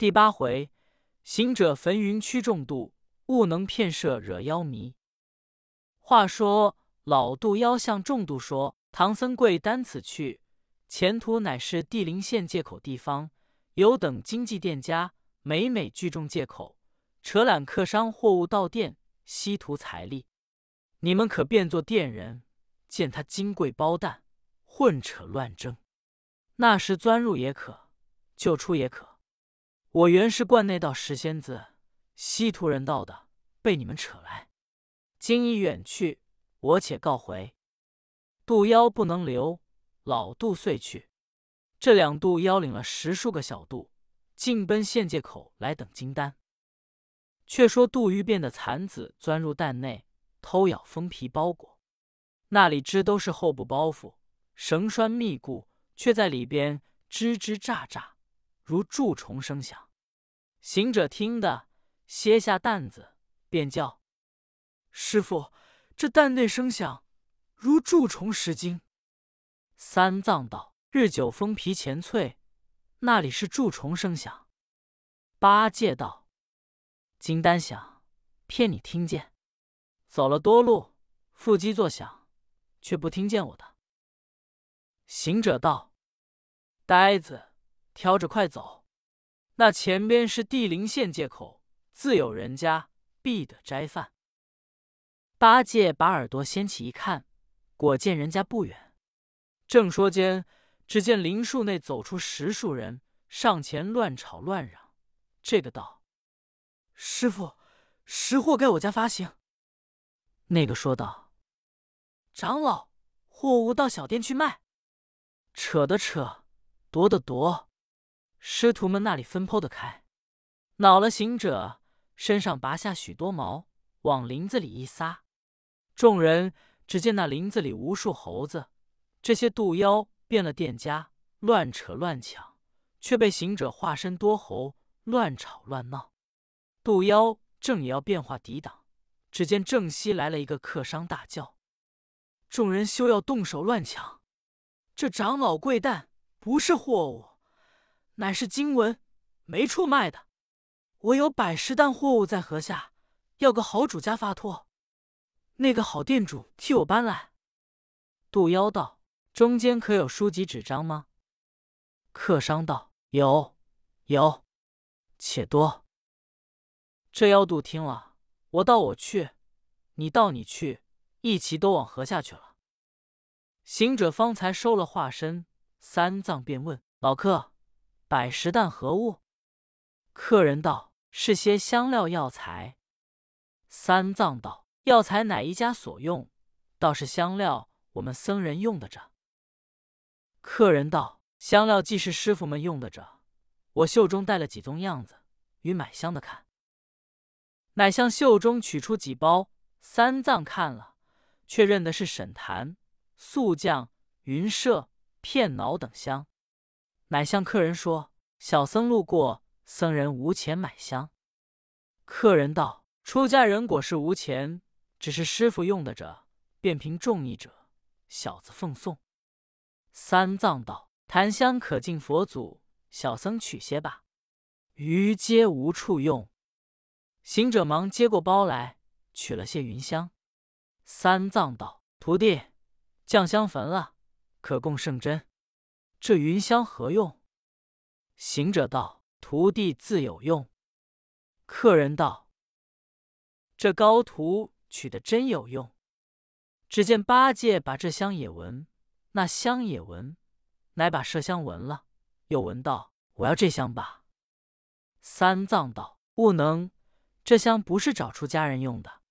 第八回，行者焚云驱众渡，勿能骗摄惹妖迷。话说老渡妖向众渡说：“唐僧贵单此去，前途乃是地灵县借口地方，有等经济店家，每每聚众借口，扯揽客商货物到店，稀图财力。你们可变作店人，见他金贵包蛋，混扯乱争，那时钻入也可，就出也可。我原是观内道石仙子，稀图人道的，被你们扯来。”今已远去，我且告回。渡妖不能留，老渡遂去。这两渡妖领了十数个小渡，尽奔县界口来等金丹。却说杜鱼变的蚕子钻入蛋内，偷咬封皮包裹，那里知都是厚布包袱，绳拴密固，却在里边吱吱喳喳，如蛀虫声响。行者听得，歇下担子，便叫。师傅，这蛋内声响，如蛀虫食惊。三藏道：“日久封皮前脆，那里是蛀虫声响？”八戒道：“金丹响，骗你听见。走了多路，腹肌作响，却不听见我的。”行者道：“呆子，挑着快走，那前边是地灵县界口，自有人家，必得斋饭。”八戒把耳朵掀起一看，果见人家不远。正说间，只见林树内走出十数人，上前乱吵乱嚷。这个道：“师傅，识货该我家发行。”那个说道：“长老，货物到小店去卖。”扯的扯，夺的夺，师徒们那里分剖得开？恼了行者，身上拔下许多毛，往林子里一撒。众人只见那林子里无数猴子，这些渡妖变了店家，乱扯乱抢，却被行者化身多猴，乱吵乱闹。渡妖正也要变化抵挡，只见正西来了一个客商，大叫：“众人休要动手乱抢！这长老贵担不是货物，乃是经文，没处卖的。我有百十担货物在河下，要个好主家发托。”那个好店主替我搬来。渡妖道：“中间可有书籍纸张吗？”客商道：“有，有，且多。”这妖渡听了，我道我去，你道你去，一齐都往河下去了。行者方才收了化身，三藏便问老客：“百十担何物？”客人道：“是些香料药材。”三藏道。药材乃一家所用，倒是香料我们僧人用得着。客人道：“香料既是师傅们用得着，我袖中带了几宗样子，与买香的看。”乃向袖中取出几包，三藏看了，却认的是沈檀、素酱、云麝、片脑等香，乃向客人说：“小僧路过，僧人无钱买香。”客人道：“出家人果是无钱。”只是师傅用得着，便凭众意者，小子奉送。三藏道：“檀香可敬佛祖，小僧取些吧，余皆无处用。”行者忙接过包来，取了些云香。三藏道：“徒弟，酱香焚了，可供圣真。这云香何用？”行者道：“徒弟自有用。”客人道：“这高徒。”取的真有用。只见八戒把这香也闻，那香也闻，乃把麝香闻了，又闻道：“我要这香吧。”三藏道：“不能，这香不是找出家人用的。”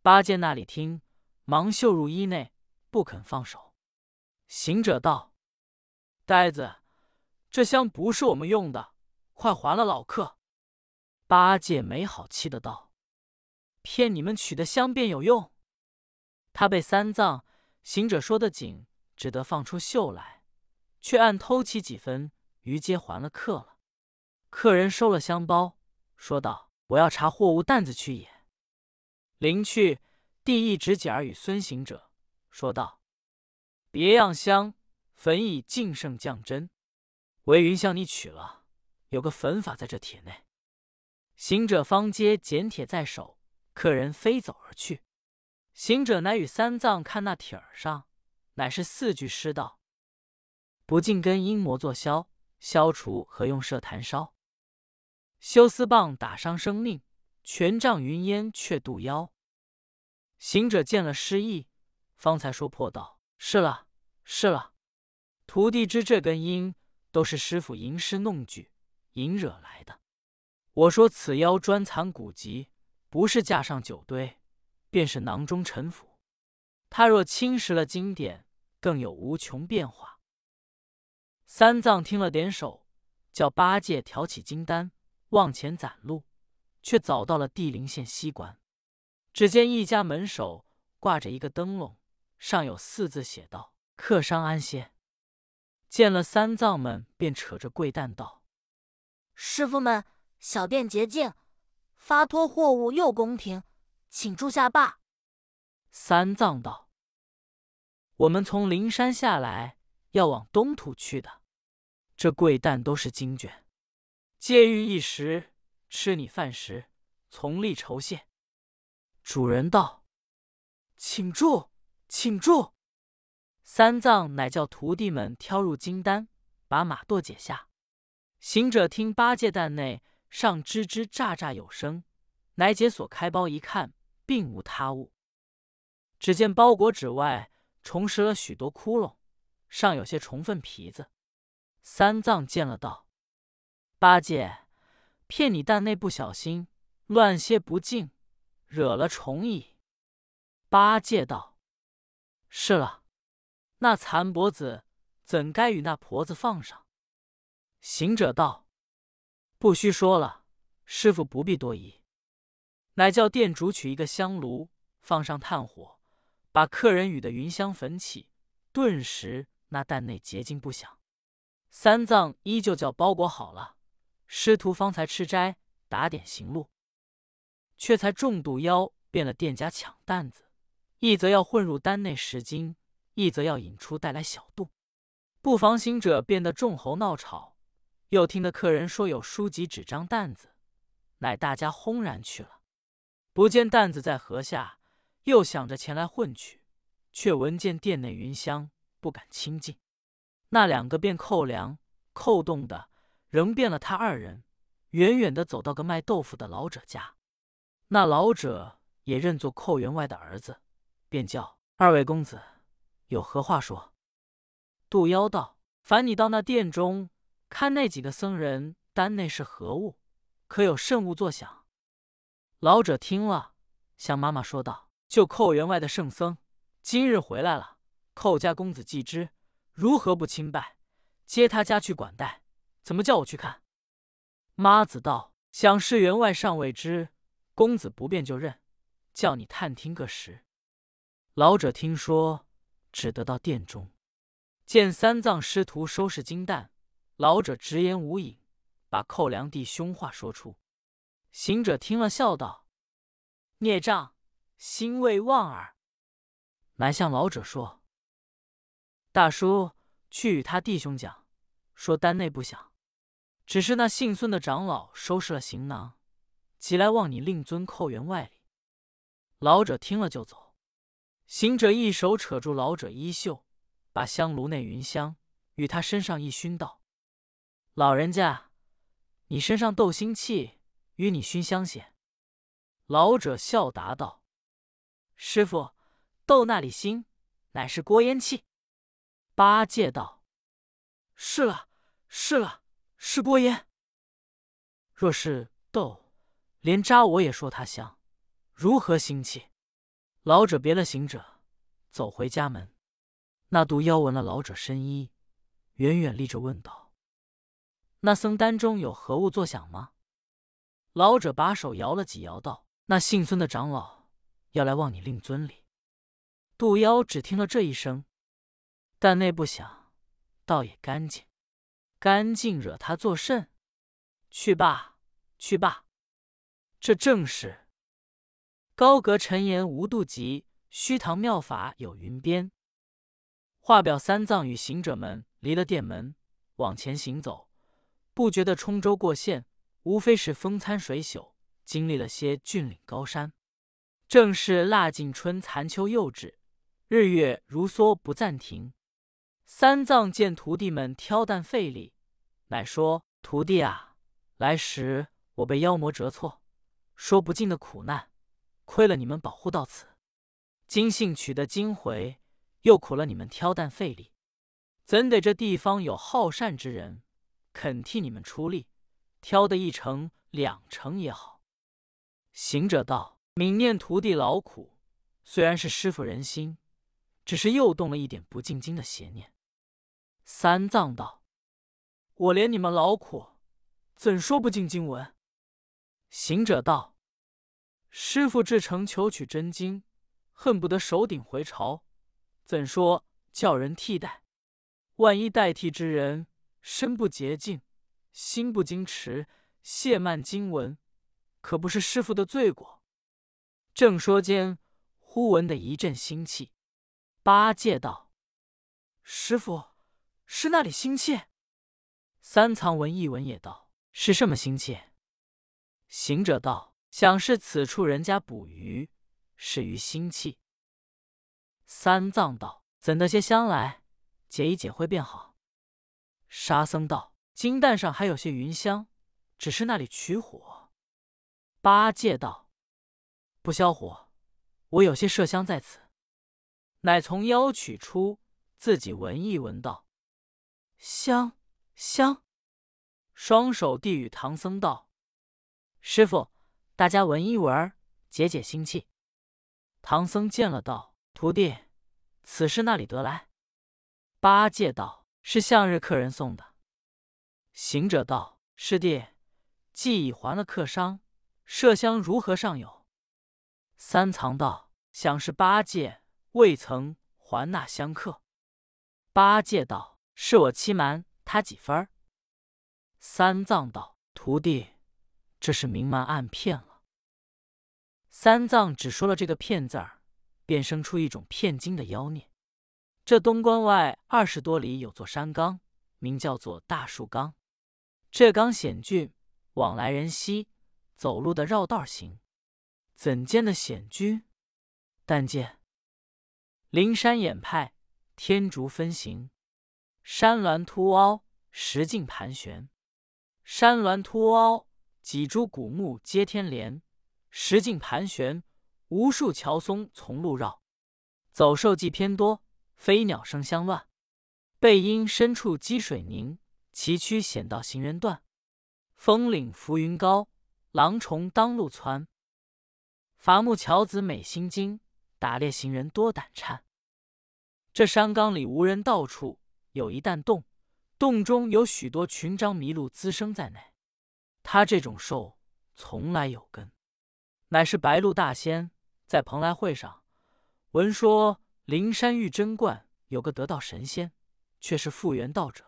八戒那里听，忙嗅入衣内，不肯放手。行者道：“呆子，这香不是我们用的，快还了老客。”八戒没好气的道。骗你们取的香便有用，他被三藏行者说的紧，只得放出袖来，却暗偷起几分，于皆还了客了。客人收了香包，说道：“我要查货物担子去也。”临去，递一指甲儿与孙行者，说道：“别样香，焚以净圣降真。唯云向你取了，有个粉法在这帖内。行者方接捡帖在手，客人飞走而去。行者乃与三藏看那帖儿上，乃是四句诗道：“不净根阴魔作消，消除何用设坛烧？修丝棒打伤生命，权杖云烟却渡妖。”行者见了诗意，方才说破道：“是了，是了。徒弟知这根阴，都是师傅吟诗弄句，引惹来的。我说此妖专藏古籍，不是架上酒堆。”便是囊中陈腐，他若侵蚀了经典，更有无穷变化。三藏听了，点手，叫八戒挑起金丹，往前攒路，却早到了地灵县西关。只见一家门首挂着一个灯笼，上有四字写道：“客商安歇。”见了三藏们，便扯着贵担道：“师傅们，小店洁净，发托货物又公平。”请住下罢。三藏道：“我们从灵山下来，要往东土去的。这贵担都是经卷，借欲一时，吃你饭时，从力酬谢。”主人道：“请住，请住。”三藏乃叫徒弟们挑入金丹，把马舵解下。行者听八戒蛋内上吱吱喳喳有声，乃解锁开包一看。并无他物，只见包裹纸外重拾了许多窟窿，上有些虫粪皮子。三藏见了，道：“八戒，骗你蛋内不小心乱些不净，惹了虫蚁。”八戒道：“是了，那残脖子怎该与那婆子放上？”行者道：“不须说了，师傅不必多疑。”乃叫店主取一个香炉，放上炭火，把客人与的云香焚起，顿时那担内洁净不响。三藏依旧叫包裹好了，师徒方才吃斋，打点行路。却才重度妖变了店家抢担子，一则要混入担内十斤，一则要引出带来小肚。不妨行者变得众猴闹吵，又听得客人说有书籍纸张担子，乃大家轰然去了。不见担子在河下，又想着前来混去，却闻见殿内云香，不敢亲近。那两个便扣粮扣动的，仍变了他二人，远远的走到个卖豆腐的老者家。那老者也认作寇员外的儿子，便叫二位公子有何话说？杜妖道：“烦你到那殿中看那几个僧人丹内是何物，可有甚物作响？”老者听了，向妈妈说道：“就寇员外的圣僧，今日回来了。寇家公子既知，如何不亲拜，接他家去管待？怎么叫我去看？”妈子道：“想是员外尚未知，公子不便就认，叫你探听个实。”老者听说，只得到殿中，见三藏师徒收拾金蛋，老者直言无隐，把寇良弟凶话说出。行者听了，笑道：“孽障，心未忘耳。”乃向老者说：“大叔去与他弟兄讲，说丹内不响，只是那姓孙的长老收拾了行囊，即来望你令尊寇员外里。”老者听了就走。行者一手扯住老者衣袖，把香炉内云香与他身上一熏，道：“老人家，你身上斗心气。”与你熏香些。老者笑答道：“师傅，斗那里心，乃是锅烟气。”八戒道：“是了，是了，是锅烟。若是斗，连扎我也说他香，如何腥气？”老者别了行者，走回家门。那毒妖闻了老者身衣，远远立着问道：“那僧丹中有何物作响吗？”老者把手摇了几摇，道：“那姓孙的长老要来望你令尊礼。”杜妖只听了这一声，但内不响，倒也干净。干净惹他作甚？去罢，去罢。这正是高阁陈言无度极，虚堂妙法有云边。画表三藏与行者们离了殿门，往前行走，不觉得冲州过县，无非是风餐水宿，经历了些峻岭高山。正是腊尽春残秋又至，日月如梭不暂停。三藏见徒弟们挑担费力，乃说：“徒弟啊，来时我被妖魔折挫，说不尽的苦难，亏了你们保护到此。今幸取得经回，又苦了你们挑担费力，怎得这地方有好善之人，肯替你们出力，挑得一成两成也好。”行者道。悯念徒弟劳苦，虽然是师傅仁心，只是又动了一点不进京的邪念。三藏道：“我怜你们劳苦，怎说不进经文？”行者道：“师傅至诚求取真经，恨不得手顶回朝，怎说叫人替代？万一代替之人身不洁净，心不矜持，亵慢经文，可不是师傅的罪过。”正说间，忽闻得一阵腥气。八戒道：“师傅，是那里腥气？”三藏闻一闻，也道：“是什么腥气？”行者道：“想是此处人家捕鱼，是鱼腥气。”三藏道：“怎得些香来？解一解会便好。”沙僧道：“金蛋上还有些云香，只是那里取火？”八戒道。不消火，我有些麝香在此，乃从腰取出，自己闻一闻，道：“香香。”双手递与唐僧道：“师傅，大家闻一闻，解解心气。”唐僧见了，道：“徒弟，此事那里得来？”八戒道：“是向日客人送的。”行者道：“师弟，既已还了客商，麝香如何尚有？”三藏道：“想是八戒未曾还那香客。”八戒道：“是我欺瞒他几分？”三藏道：“徒弟，这是明瞒暗骗了。”三藏只说了这个“骗”字儿，便生出一种骗经的妖孽。这东关外二十多里有座山冈，名叫做大树冈。这冈险峻，往来人稀，走路的绕道行。怎见的险峻？但见灵山掩派，天竺分行，山峦凸凹，石径盘旋。山峦凸凹，几株古木接天连；石径盘旋，无数乔松从路绕。走兽迹偏多，飞鸟声相乱。背阴深处积水凝，崎岖险道行人断。峰岭浮云高，狼虫当路窜。伐木樵子美心惊，打猎行人多胆颤。这山冈里无人，到处有一弹洞，洞中有许多群獐麋鹿滋生在内。他这种兽从来有根，乃是白鹿大仙在蓬莱会上闻说灵山玉真观有个得道神仙，却是复原道者，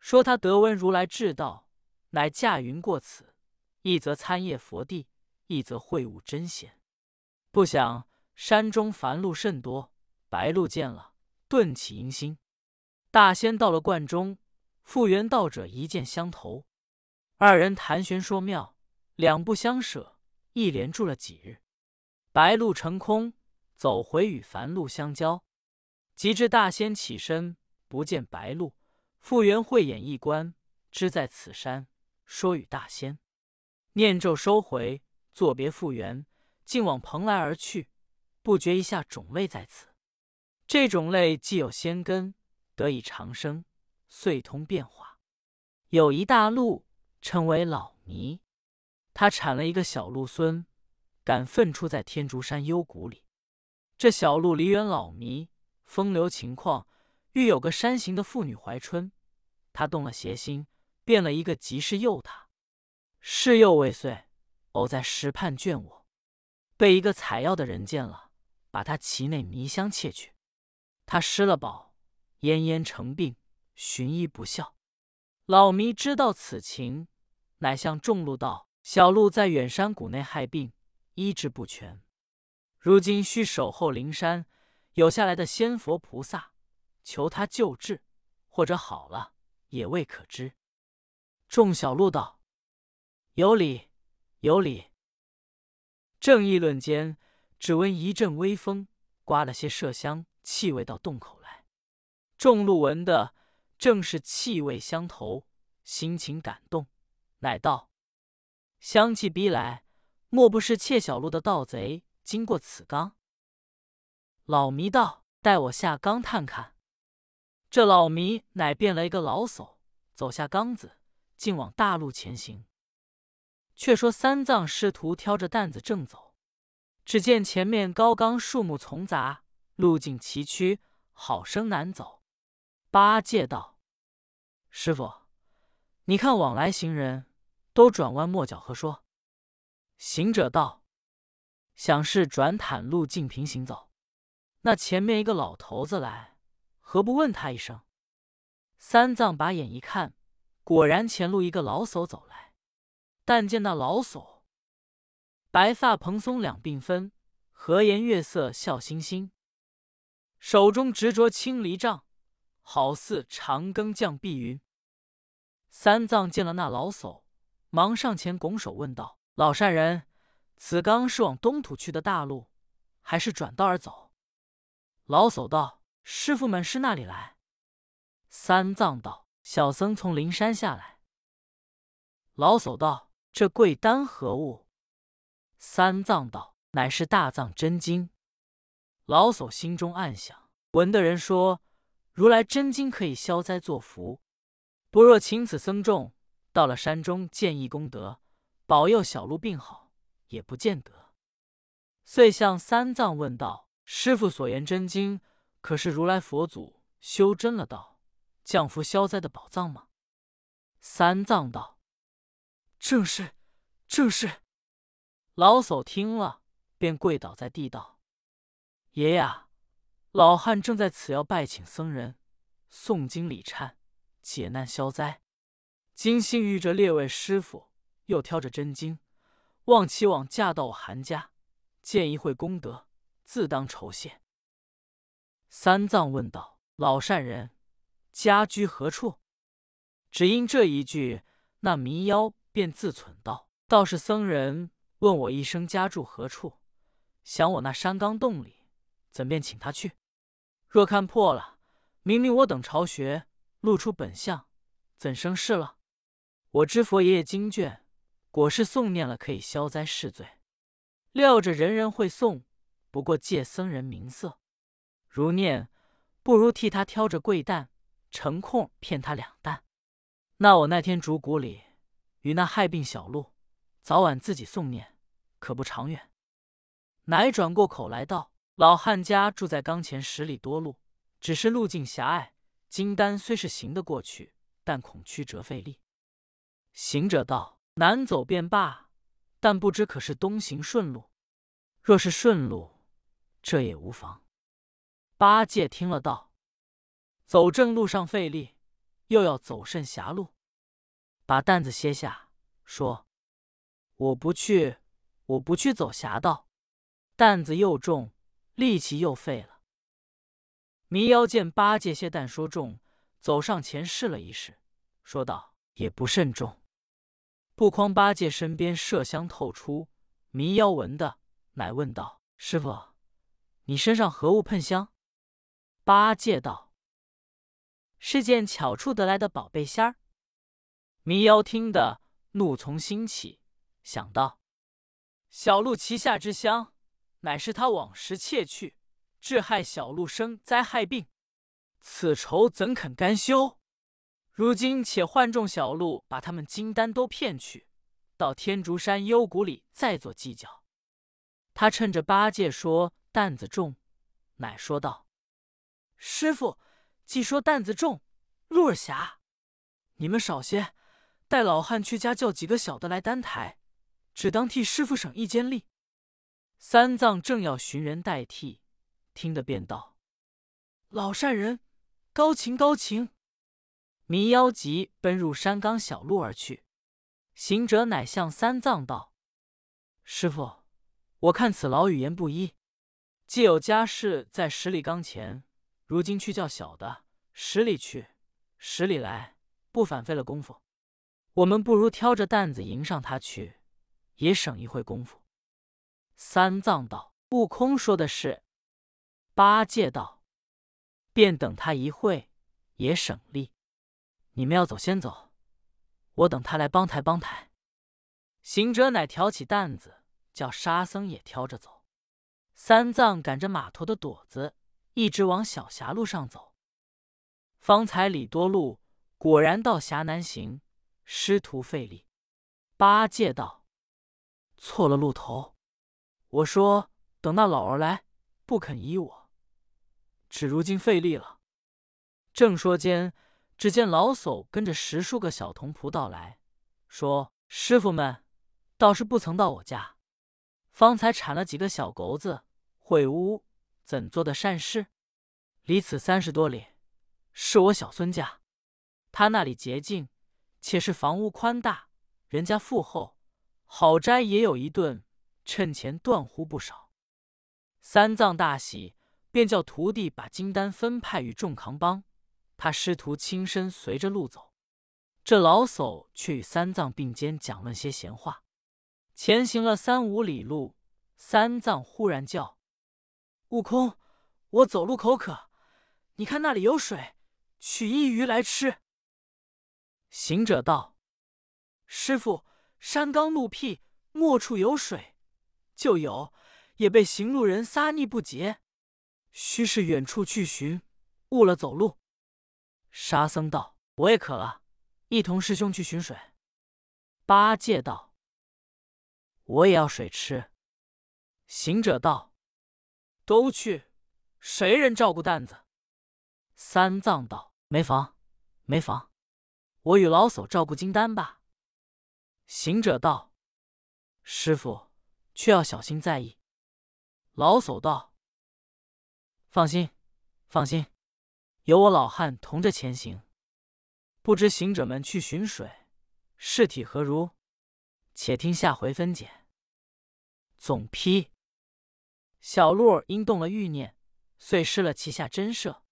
说他得闻如来至道，乃驾云过此，一则参谒佛地。一则会悟真仙，不想山中凡鹿甚多，白鹿见了，顿起淫心。大仙到了观中，复原道者一见相投，二人谈玄说妙，两不相舍，一连住了几日。白鹿成空，走回与凡鹿相交。及至大仙起身，不见白鹿，复原慧眼一观，知在此山，说与大仙，念咒收回。作别复原，竟往蓬莱而去，不觉一下种类在此。这种类既有仙根，得以长生，遂通变化。有一大陆，称为老弥，他产了一个小鹿孙，敢奋出在天竺山幽谷里。这小鹿离远老弥，风流情况，遇有个山行的妇女怀春，他动了邪心，变了一个吉士诱他，事又未遂。偶在石畔倦卧，被一个采药的人见了，把他其内迷香窃去。他失了宝，奄奄成病，寻医不效。老弥知道此情，乃向众鹿道：“小鹿在远山谷内害病，医治不全，如今需守候灵山，有下来的仙佛菩萨，求他救治，或者好了也未可知。”众小鹿道：“有理，有理。”正议论间，只闻一阵微风，刮了些麝香气味到洞口来。众鹿闻的正是气味相投，心情感动，乃道：“香气逼来，莫不是窃小路的盗贼经过此冈？”老弥道：“带我下冈探看。”这老弥乃变了一个老叟，走下冈子，竟往大路前行。却说三藏师徒挑着担子正走，只见前面高冈树木丛杂，路径崎岖，好生难走。八戒道：“师傅，你看往来行人都转弯抹角，何说？”行者道：“想是转坦路径平行走。那前面一个老头子来。”何不问他一声？三藏把眼一看，果然前路一个老叟走来。但见那老叟，白发蓬松两鬓分，和颜悦色笑嘻嘻，手中执着青藜杖，好似长庚降碧云。三藏见了那老叟，忙上前拱手问道：“老善人，此刚是往东土去的大路，还是转道而走？”老叟道。师傅们是那里来？三藏道：“小僧从灵山下来。”老叟道：“这贵丹何物？”三藏道：“乃是大藏真经。”老叟心中暗想：闻的人说，如来真经可以消灾作福，不若请此僧众到了山中建义功德，保佑小鹿病好，也不见得。遂向三藏问道：“师傅所言真经？”可是如来佛祖修真了道，降福消灾的宝藏吗？三藏道：“正是，正是。”老叟听了，便跪倒在地道：“爷爷，老汉正在此要拜请僧人诵经礼忏，解难消灾。今幸遇着列位师傅，又挑着真经，望其往驾到我韩家，见一会功德，自当酬谢。”三藏问道：“老善人，家居何处？”只因这一句，那迷妖便自忖道：“道是僧人问我一声家住何处，想我那山冈洞里，怎便请他去？若看破了，明明我等巢穴露出本相，怎生事了？我知佛爷爷经卷，果是诵念了可以消灾释罪，料着人人会诵，不过借僧人名色。”如念，不如替他挑着贵担，成空骗他两担。那我那天竹谷里与那害病小鹿，早晚自己诵念，可不长远。乃转过口来道：“老汉家住在冈前十里多路，只是路径狭隘。金丹虽是行得过去，但恐曲折费力。”行者道：“难走便罢，但不知可是东行顺路？若是顺路，这也无妨。”八戒听了道：“走正路上费力，又要走甚狭路？把担子歇下，说：我不去，我不去走狭道，担子又重，力气又废了。”迷妖见八戒卸担说重，走上前试了一试，说道：“也不甚重。”不匡八戒身边麝香透出，迷妖闻的，乃问道：“师傅，你身上何物喷香？”八戒道：“是件巧处得来的宝贝仙儿。”迷妖听得怒从心起，想到小鹿旗下之香，乃是他往时窃去，致害小鹿生灾害病，此仇怎肯甘休？如今且唤众小鹿，把他们金丹都骗去，到天竺山幽谷里再做计较。他趁着八戒说担子重，乃说道。师傅，既说担子重，路儿狭，你们少些，带老汉去家叫几个小的来担抬，只当替师傅省一间力。三藏正要寻人代替，听得便道：“老善人，高情高情。”迷妖急奔入山冈小路而去。行者乃向三藏道：“师傅，我看此老语言不一，既有家事在十里冈前。”如今去叫小的十里去，十里来，不反费了功夫。我们不如挑着担子迎上他去，也省一会功夫。”三藏道：“悟空说的是。”八戒道：“便等他一会，也省力。你们要走，先走，我等他来帮抬帮抬。”行者乃挑起担子，叫沙僧也挑着走。三藏赶着马驮的垛子，一直往小峡路上走。方才里多路，果然到峡难行，师徒费力。八戒道：“错了路头。我说等那老儿来，不肯依我，只如今费力了。”正说间，只见老叟跟着十数个小童仆到来，说：“师傅们。”倒是不曾到我家，方才铲了几个小狗子，会屋怎做的善事？离此三十多里，是我小孙家，他那里洁净，且是房屋宽大，人家富厚，好斋也有一顿，趁钱断乎不少。三藏大喜，便叫徒弟把金丹分派与众扛帮，他师徒亲身随着路走。这老叟却与三藏并肩讲论些闲话。前行了三五里路，三藏忽然叫：“悟空，我走路口渴，你看那里有水，取一鱼来吃。”行者道：“师傅，山冈路僻，莫处有水，就有，也被行路人撒溺不洁，须是远处去寻，误了走路。”沙僧道：“我也渴了，一同师兄去寻水。”八戒道。我也要水吃。行者道：“都去，谁人照顾担子？”三藏道：“没房，没房，我与老叟照顾金丹吧。”行者道：“师傅，却要小心在意。”老叟道：“放心，放心，有我老汉同着前行。不知行者们去寻水，事体何如？”且听下回分解。总批：小鹿因动了欲念，遂失了旗下珍舍。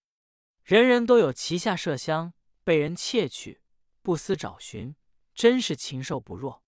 人人都有旗下麝香，被人窃取，不思找寻，真是禽兽不若。